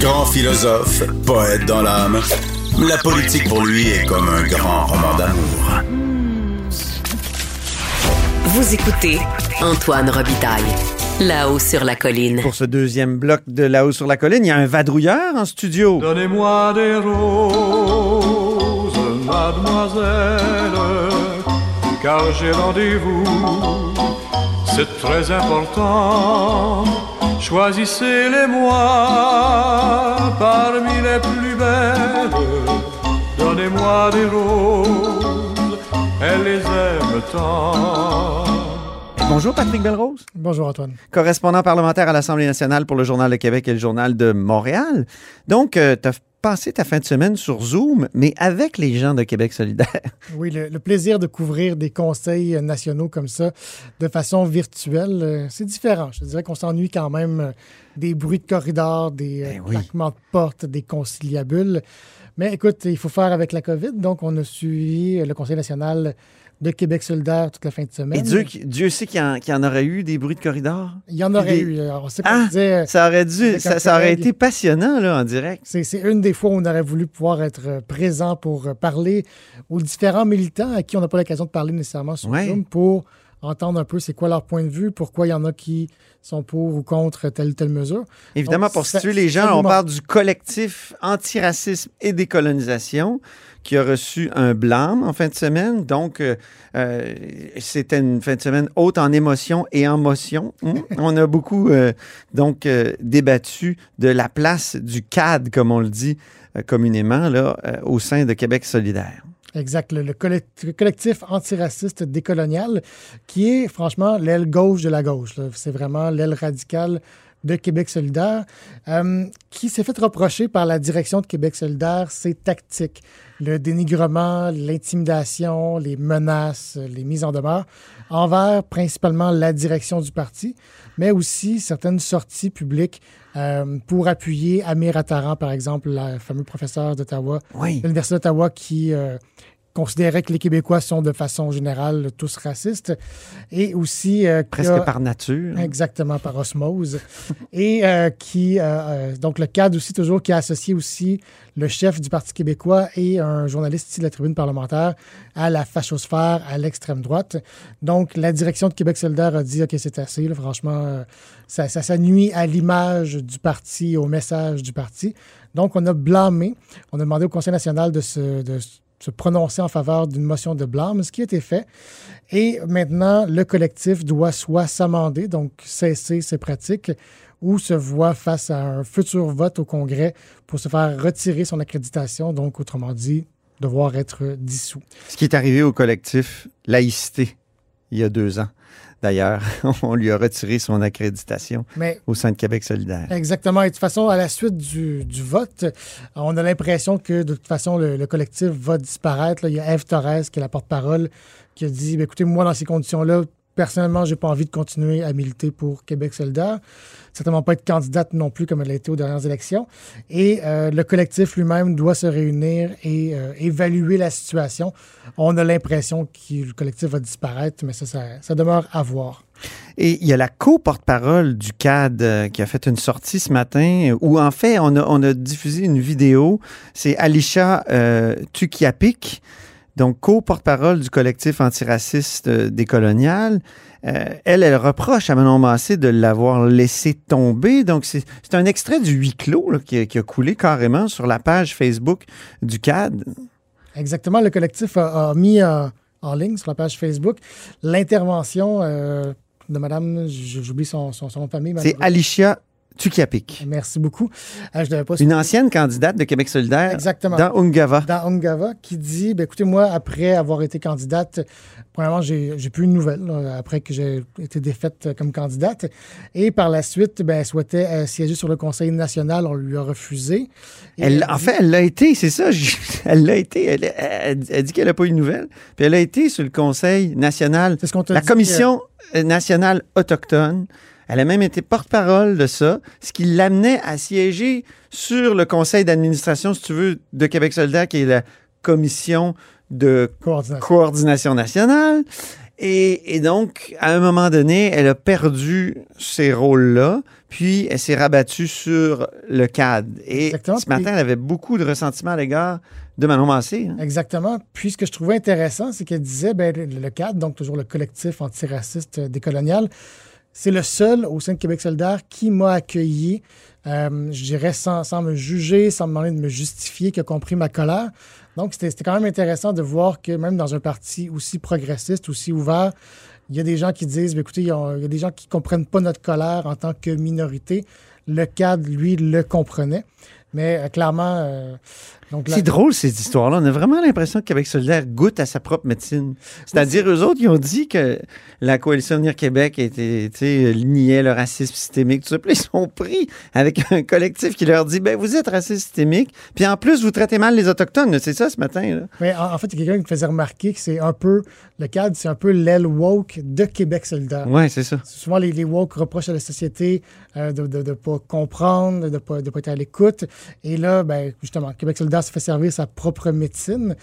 Grand philosophe, poète dans l'âme, la politique pour lui est comme un grand roman d'amour. Vous écoutez Antoine Robitaille, là-haut sur la colline. Pour ce deuxième bloc de là-haut sur la colline, il y a un vadrouilleur en studio. Donnez-moi des roses, mademoiselle, car j'ai rendez-vous. C'est très important. Choisissez-les moi parmi les plus belles. Donnez-moi des roses, elle les aime tant. Bonjour Patrick Belrose, Bonjour Antoine. correspondant parlementaire à l'Assemblée nationale pour le Journal de Québec et le Journal de Montréal. Donc, tu as passé ta fin de semaine sur Zoom, mais avec les gens de Québec solidaire? Oui, le, le plaisir de couvrir des conseils euh, nationaux comme ça de façon virtuelle, euh, c'est différent. Je dirais qu'on s'ennuie quand même euh, des bruits de corridor, des Ben oui. claquements de portes, des conciliabules. Mais écoute, il faut faire avec la COVID. Donc, on a suivi le Conseil national de Québec solidaire toute la fin de semaine. Et Dieu, Dieu sait qu'il y, y en aurait eu des bruits de corridor. Il y en aurait des- eu. euh, On sait qu'on Ah, disait, Ça aurait dû, ça, ça aurait été passionnant là en direct. C'est, c'est une des fois où on aurait voulu pouvoir être euh, présent pour euh, parler aux différents militants à qui on n'a pas l'occasion de parler nécessairement sur Ouais. Zoom pour entendre un peu c'est quoi leur point de vue, pourquoi il y en a qui sont pour ou contre telle ou telle mesure. Évidemment, Donc, pour situer les gens, on parle du collectif antiracisme et décolonisation qui a reçu un blâme en fin de semaine. Donc, euh, euh, c'était une fin de semaine haute en émotion et en motion. Hum? on a beaucoup euh, donc débattu de la place du CAD, comme on le dit communément, là, au sein de Québec solidaire. Exact, le, le collect- le collectif antiraciste décolonial, qui est franchement l'aile gauche de la gauche. C'est vraiment l'aile radicale de Québec solidaire, euh, qui s'est fait reprocher par la direction de Québec solidaire ses tactiques, le dénigrement, l'intimidation, les menaces, les mises en demeure envers principalement la direction du parti, mais aussi certaines sorties publiques euh, pour appuyer Amir Attaran, par exemple, le fameux professeur d'Ottawa, Oui. l'Université d'Ottawa qui euh, considérait que les Québécois sont de façon générale tous racistes et aussi euh, Presque a- par nature. Exactement, par osmose. Et euh, qui, euh, donc le cadre aussi, toujours, qui a associé aussi le chef du Parti québécois et un journaliste ici de la tribune parlementaire à la fachosphère, à l'extrême droite. Donc, la direction de Québec solidaire a dit, OK, c'est assez, là, franchement, ça, ça, ça nuit à l'image du parti, au message du parti. Donc, on a blâmé, on a demandé au Conseil national de se, de se prononcer en faveur d'une motion de blâme, ce qui a été fait. Et maintenant, le collectif doit soit s'amender, donc cesser ses pratiques, ou se voit face à un futur vote au Congrès pour se faire retirer son accréditation, donc autrement dit, devoir être dissous. Ce qui est arrivé au collectif Laïcité il y a deux ans. D'ailleurs, on lui a retiré son accréditation Mais au sein de Québec solidaire. Exactement. Et de toute façon, à la suite du, du vote, on a l'impression que de toute façon, le, le collectif va disparaître. là. Il y a Eve Torres, qui est la porte-parole, qui a dit Ben, écoutez, moi, dans ces conditions-là, personnellement, j'ai pas envie de continuer à militer pour Québec solidaire. Certainement pas être candidate non plus comme elle a été aux dernières élections. Et euh, le collectif lui-même doit se réunir et euh, évaluer la situation. On a l'impression que le collectif va disparaître, mais ça, ça, ça demeure à voir. Et il y a la co-porte-parole du CAD euh, qui a fait une sortie ce matin où, en fait, on a, on a diffusé une vidéo. C'est Alicia Tukiapik, donc co-porte-parole du collectif antiraciste euh, décolonial. Euh, elle, elle reproche à Manon Massé de l'avoir laissé tomber. Donc, c'est un extrait du huis clos là, qui, a, qui a coulé carrément sur la page Facebook du CAD. Exactement. Le collectif a, a mis euh, en ligne sur la page Facebook l'intervention euh, de Madame, j'oublie son, son, son nom de famille. C'est. Alicia Tukiapik, Merci beaucoup. Euh, je devais pas une ancienne candidate de Québec solidaire Exactement. dans Ungava. dans Ungava qui dit ben, écoutez, moi, après avoir été candidate, premièrement, j'ai j'ai plus de nouvelles là, après que j'ai été défaite comme candidate. Et par la suite, ben, elle souhaitait euh, siéger sur le Conseil national. On lui a refusé. Elle, a en fait, elle l'a été, c'est ça. je- Elle l'a été. Elle, elle- elle dit qu'elle n'a pas eu de nouvelles. Puis elle a été sur le Conseil national, c'est ce qu'on t'a la dit, Commission euh, nationale autochtone. Elle a même été porte-parole de ça, ce qui l'amenait à siéger sur le conseil d'administration, si tu veux, de Québec solidaire, qui est la commission de coordination. coordination nationale. Et, et donc, à un moment donné, elle a perdu ces rôles-là, puis elle s'est rabattue sur le CAD. Et Exactement. ce matin, elle avait beaucoup de ressentiment à l'égard de Manon Massé. hein. Exactement. Puis ce que je trouvais intéressant, c'est qu'elle disait, ben, le, le CAD, donc toujours le collectif antiraciste euh, décolonial, c'est le seul au sein de Québec solidaire qui m'a accueilli, euh, je dirais, sans, sans me juger, sans me demander de me justifier, qui a compris ma colère. Donc, c'était quand même intéressant de voir que même dans un parti aussi progressiste, aussi ouvert, il y a des gens qui disent, ben, écoutez, il y, a, des gens qui ne comprennent pas notre colère en tant que minorité. Le CAD, lui, le comprenait. Mais euh, clairement... euh, C'est drôle, ces histoires-là. On a vraiment l'impression que Québec solidaire goûte à sa propre médecine. C'est-à-dire, eux autres, ils ont dit que la coalition Venir Québec était, sais, niait le racisme systémique, tout ça. Puis ils sont pris avec un collectif qui leur dit, ben, vous êtes raciste systémique, puis en plus, vous traitez mal les Autochtones. C'est ça, ce matin, là. Mais en, en fait, il y a quelqu'un qui me faisait remarquer que c'est un peu, le cadre, c'est un peu l'aile woke de Québec solidaire. Ouais, c'est ça. Souvent, les, les woke reprochent à la société euh, de ne pas comprendre, de ne pas, de pas être à l'écoute. Et là, ben, justement, Québec solidaire se fait servir sa propre médecine.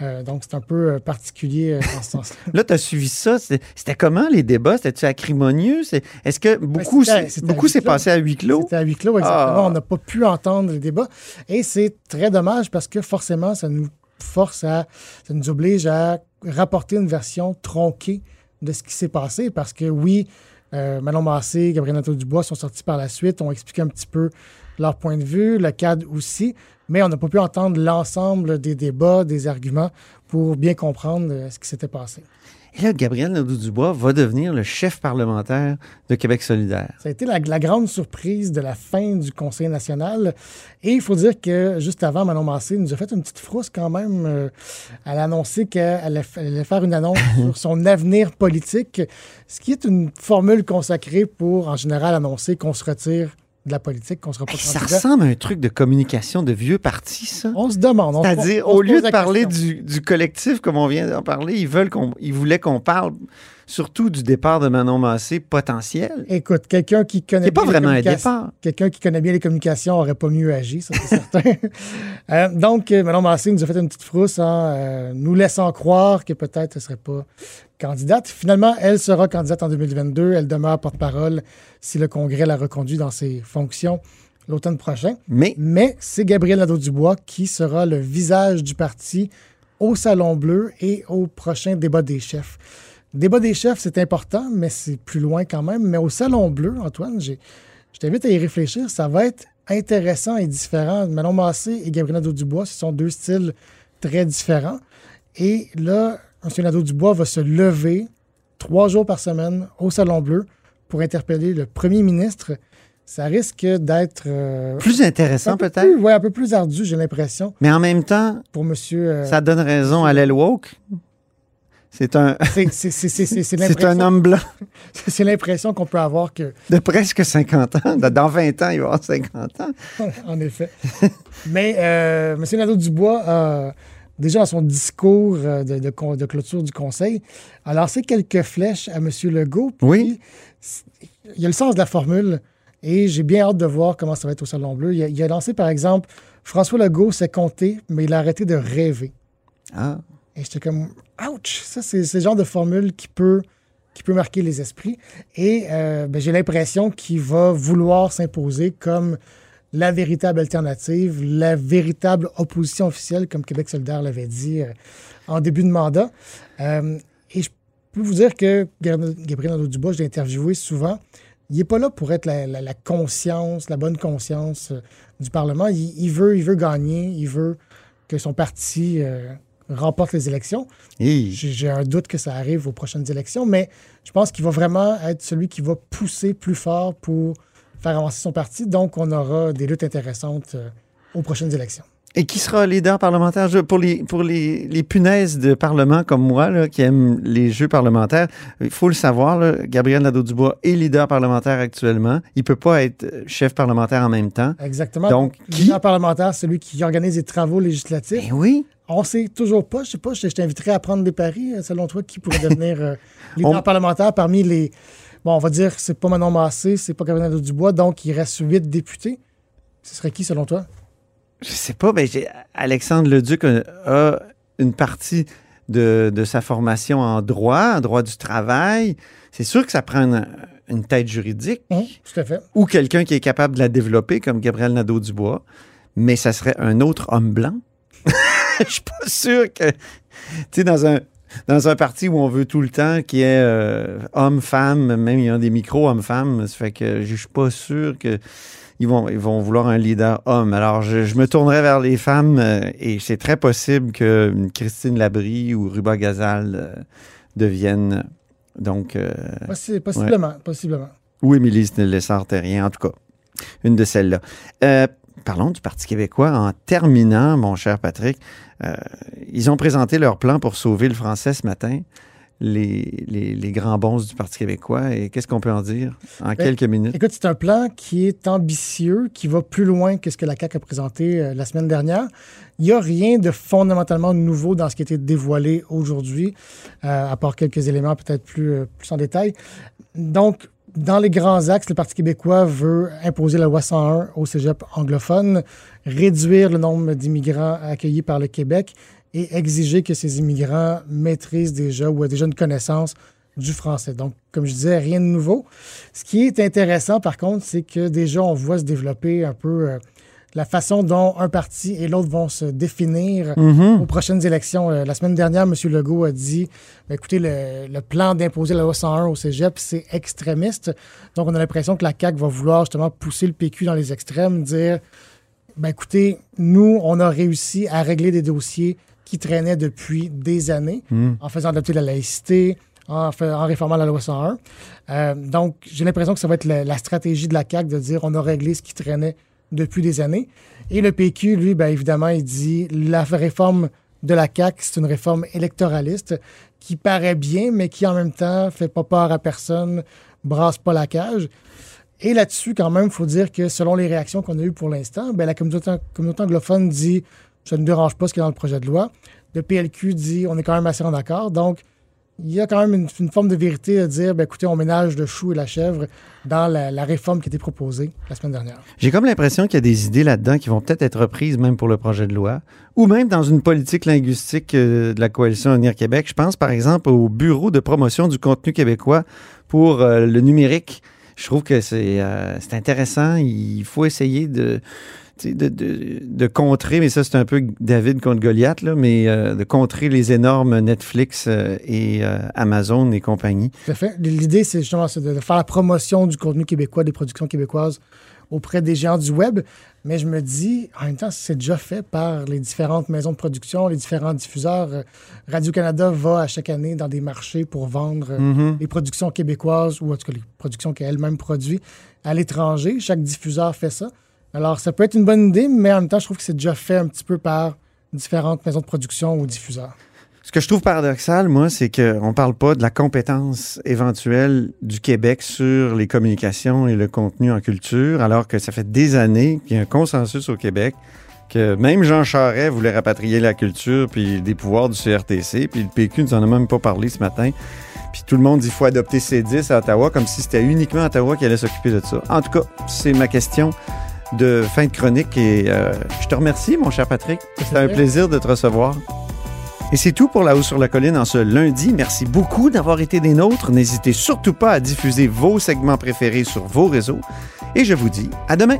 Euh, donc, c'est un peu euh, particulier euh, dans ce sens-là. Là, tu as suivi ça. C'était comment les débats? C'était-tu acrimonieux? Est-ce que beaucoup, à beaucoup huis s'est passé à huis clos? C'était à huis clos, exactement. Ah. On n'a pas pu entendre les débats. Et c'est très dommage parce que forcément, ça nous force à, ça nous oblige à rapporter une version tronquée de ce qui s'est passé. Parce que oui, euh, Manon Massé, Gabriel Nadeau-Dubois sont sortis par la suite, ont expliqué un petit peu leur point de vue, le cadre aussi, mais on n'a pas pu entendre l'ensemble des débats, des arguments pour bien comprendre euh, ce qui s'était passé. Et là, Gabriel Nadeau-Dubois va devenir le chef parlementaire de Québec solidaire. Ça a été la, la grande surprise de la fin du Conseil national. Et il faut dire que juste avant, Manon Massé nous a fait une petite frousse quand même. Euh, elle a annoncé qu'elle allait, elle allait faire une annonce sur son avenir politique, ce qui est une formule consacrée pour, en général, annoncer qu'on se retire de la politique, qu'on sera pas Hey, ça ressemble à un truc de communication de vieux parti, ça. On se demande. on se- C'est-à-dire, au lieu de parler du, du collectif comme on vient d'en parler, ils veulent qu'on, ils voulaient qu'on parle surtout du départ de Manon Massé potentiel. Écoute, quelqu'un qui connaît C'est pas bien les vraiment un départ. Quelqu'un qui connaît bien les communications aurait pas mieux agi, ça c'est certain. Euh, donc, euh, Manon Massé nous a fait une petite frousse en euh, nous laissant croire que peut-être elle ne serait pas candidate. Finalement, elle sera candidate en 2022. Elle demeure porte-parole si le Congrès la reconduit dans ses fonctions l'automne prochain. Mais Mais c'est Gabriel Nadeau-Dubois qui sera le visage du parti au Salon Bleu et au prochain débat des chefs. Débat des chefs, c'est important, mais c'est plus loin quand même. Mais au Salon Bleu, Antoine, j'ai- je t'invite à y réfléchir. Ça va être intéressant et différent. Manon Massé et Gabriel Nadeau-Dubois, ce sont deux styles très différents. Et là, M. Nadeau-Dubois va se lever trois jours par semaine au Salon Bleu pour interpeller le premier ministre. Ça risque d'être... euh, plus intéressant peu peut-être? ouais, un peu plus ardu, j'ai l'impression, Mais en même temps, pour monsieur. euh, ça donne raison à l'aile woke. C'est un, c'est- homme blanc C'est l'impression qu'on peut avoir que, de presque 50 ans. Dans 20 ans, il va avoir 50 ans. en effet. Mais euh, M. Nadeau-Dubois a, déjà dans son discours euh, de, de con- de clôture du Conseil, a lancé quelques flèches à M. Legault. Oui. Il a le sens de la formule et j'ai bien hâte de voir comment ça va être au Salon Bleu. Il a, il a lancé, par exemple, François Legault s'est compté, mais il a arrêté de rêver. Ah. Et j'étais comme, ouch! Ça, c'est le genre de formule qui peut, qui peut marquer les esprits. Et euh, ben, j'ai l'impression qu'il va vouloir s'imposer comme la véritable alternative, la véritable opposition officielle, comme Québec solidaire l'avait dit euh, en début de mandat. Euh, et je peux vous dire que Gab- Gabriel Nadeau-Dubois, je l'ai interviewé souvent, il n'est pas là pour être la, conscience, la bonne conscience du Parlement. Il, veut, il veut gagner, il veut que son parti remporte les élections. Hey. J'ai j'ai un doute que ça arrive aux prochaines élections, mais je pense qu'il va vraiment être celui qui va pousser plus fort pour faire avancer son parti. Donc, on aura des luttes intéressantes euh, aux prochaines élections. Et qui sera leader parlementaire? Pour les, pour les, les punaises de Parlement comme moi, là, qui aiment les jeux parlementaires, il faut le savoir, là, Gabriel Nadeau-Dubois est leader parlementaire actuellement. Il peut pas être euh, chef parlementaire en même temps. Exactement. Donc, qui? Leader parlementaire, celui qui organise les travaux législatifs. Ben oui. On sait toujours pas. Je sais pas, je t'inviterais à prendre des paris. euh, Selon toi, qui pourrait devenir euh, leader On- parlementaire parmi les. Bon, on va dire que c'est pas Manon Massé, c'est pas Gabriel Nadeau-Dubois, donc il reste huit députés. Ce serait qui, selon toi? Je sais pas, ben j'ai- Alexandre Leduc a, a une partie de, de sa formation en droit, en droit du travail. C'est sûr que ça prend une, une tête juridique Hum, tout à fait. ou quelqu'un qui est capable de la développer, comme Gabriel Nadeau-Dubois, mais ça serait un autre homme blanc. Je suis pas sûr que, tu sais, dans un, dans un parti où on veut tout le temps qu'il y ait euh, homme-femme, même il y a des micros homme-femme, ça fait que je suis pas sûr que ils vont, ils vont vouloir un leader homme. Alors, je, je me tournerai vers les femmes euh, et c'est très possible que Christine Labrie ou Ruba Gazal euh, deviennent donc euh, Possi- possiblement, possiblement. ou Émilie Lessard-Terrien, en tout cas, une de celles-là. Euh, parlons du Parti québécois. En terminant, mon cher Patrick, euh, ils ont présenté leur plan pour sauver le français ce matin, les, les, les grands bons du Parti québécois. Et qu'est-ce qu'on peut en dire en quelques minutes? Écoute, c'est un plan qui est ambitieux, qui va plus loin que ce que la CAQ a présenté euh, la semaine dernière. Il n'y a rien de fondamentalement nouveau dans ce qui a été dévoilé aujourd'hui, euh, à part quelques éléments peut-être plus, euh, plus en détail. Donc, dans les grands axes, le Parti québécois veut imposer la loi 101 au cégep anglophone, réduire le nombre d'immigrants accueillis par le Québec et exiger que ces immigrants maîtrisent déjà ou aient déjà une connaissance du français. Donc, comme je disais, rien de nouveau. Ce qui est intéressant, par contre, c'est que déjà, on voit se développer un peu euh, la façon dont un parti et l'autre vont se définir Mhm. aux prochaines élections. Euh, la semaine dernière, M. Legault a dit ben, écoutez, le, le plan d'imposer la loi 101 au cégep, c'est extrémiste. Donc, on a l'impression que la CAQ va vouloir justement pousser le PQ dans les extrêmes, dire ben, écoutez, nous, on a réussi à régler des dossiers qui traînaient depuis des années Hmm. en faisant adopter la laïcité, en, réformant la loi 101. Euh, donc, j'ai l'impression que ça va être la, la stratégie de la CAQ de dire on a réglé ce qui traînait depuis des années. Et le PQ, lui, bien évidemment, il dit la réforme de la CAQ, c'est une réforme électoraliste qui paraît bien, mais qui en même temps fait pas peur à personne, brasse pas la cage. Et là-dessus, quand même, il faut dire que selon les réactions qu'on a eues pour l'instant, ben, la communauté, communauté anglophone dit ça ne dérange pas ce qui est dans le projet de loi. Le PLQ dit on est quand même assez en accord. Donc, il y a quand même une, forme de vérité à dire ben, écoutez, on ménage le chou et la chèvre dans la, réforme qui a été proposée la semaine dernière. J'ai comme l'impression qu'il y a des idées là-dedans qui vont peut-être être reprises même pour le projet de loi, ou même dans une politique linguistique euh, de la coalition Avenir Québec. Je pense par exemple au Bureau de promotion du contenu québécois pour euh, le numérique. Je trouve que c'est euh, intéressant. Il faut essayer de, de, de, de contrer, mais ça c'est un peu David contre Goliath, là, mais euh, de contrer les énormes Netflix euh, et euh, Amazon et compagnie. Tout à fait. L'idée, c'est justement de, faire la promotion du contenu québécois, des productions québécoises auprès des géants du web. Mais je me dis, en même temps, c'est déjà fait par les différentes maisons de production, les différents diffuseurs. Radio-Canada va à chaque année dans des marchés pour vendre Mhm. les productions québécoises ou en tout cas les productions qu'elle-même produit à l'étranger. Chaque diffuseur fait ça. Alors, ça peut être une bonne idée, mais en même temps, je trouve que c'est déjà fait un petit peu par différentes maisons de production ou diffuseurs. Ce que je trouve paradoxal, moi, c'est qu'on ne parle pas de la compétence éventuelle du Québec sur les communications et le contenu en culture, alors que ça fait des années qu'il y a un consensus au Québec que même Jean Charest voulait rapatrier la culture puis des pouvoirs du CRTC, puis le PQ nous en a même pas parlé ce matin. Puis tout le monde dit qu'il faut adopter C10 à Ottawa, comme si c'était uniquement Ottawa qui allait s'occuper de ça. En tout cas, c'est ma question de fin de chronique et euh, je te remercie, mon cher Patrick. C'était un plaisir de te recevoir. Et c'est tout pour La Haut sur la Colline en ce lundi. Merci beaucoup d'avoir été des nôtres. N'hésitez surtout pas à diffuser vos segments préférés sur vos réseaux. Et je vous dis à demain.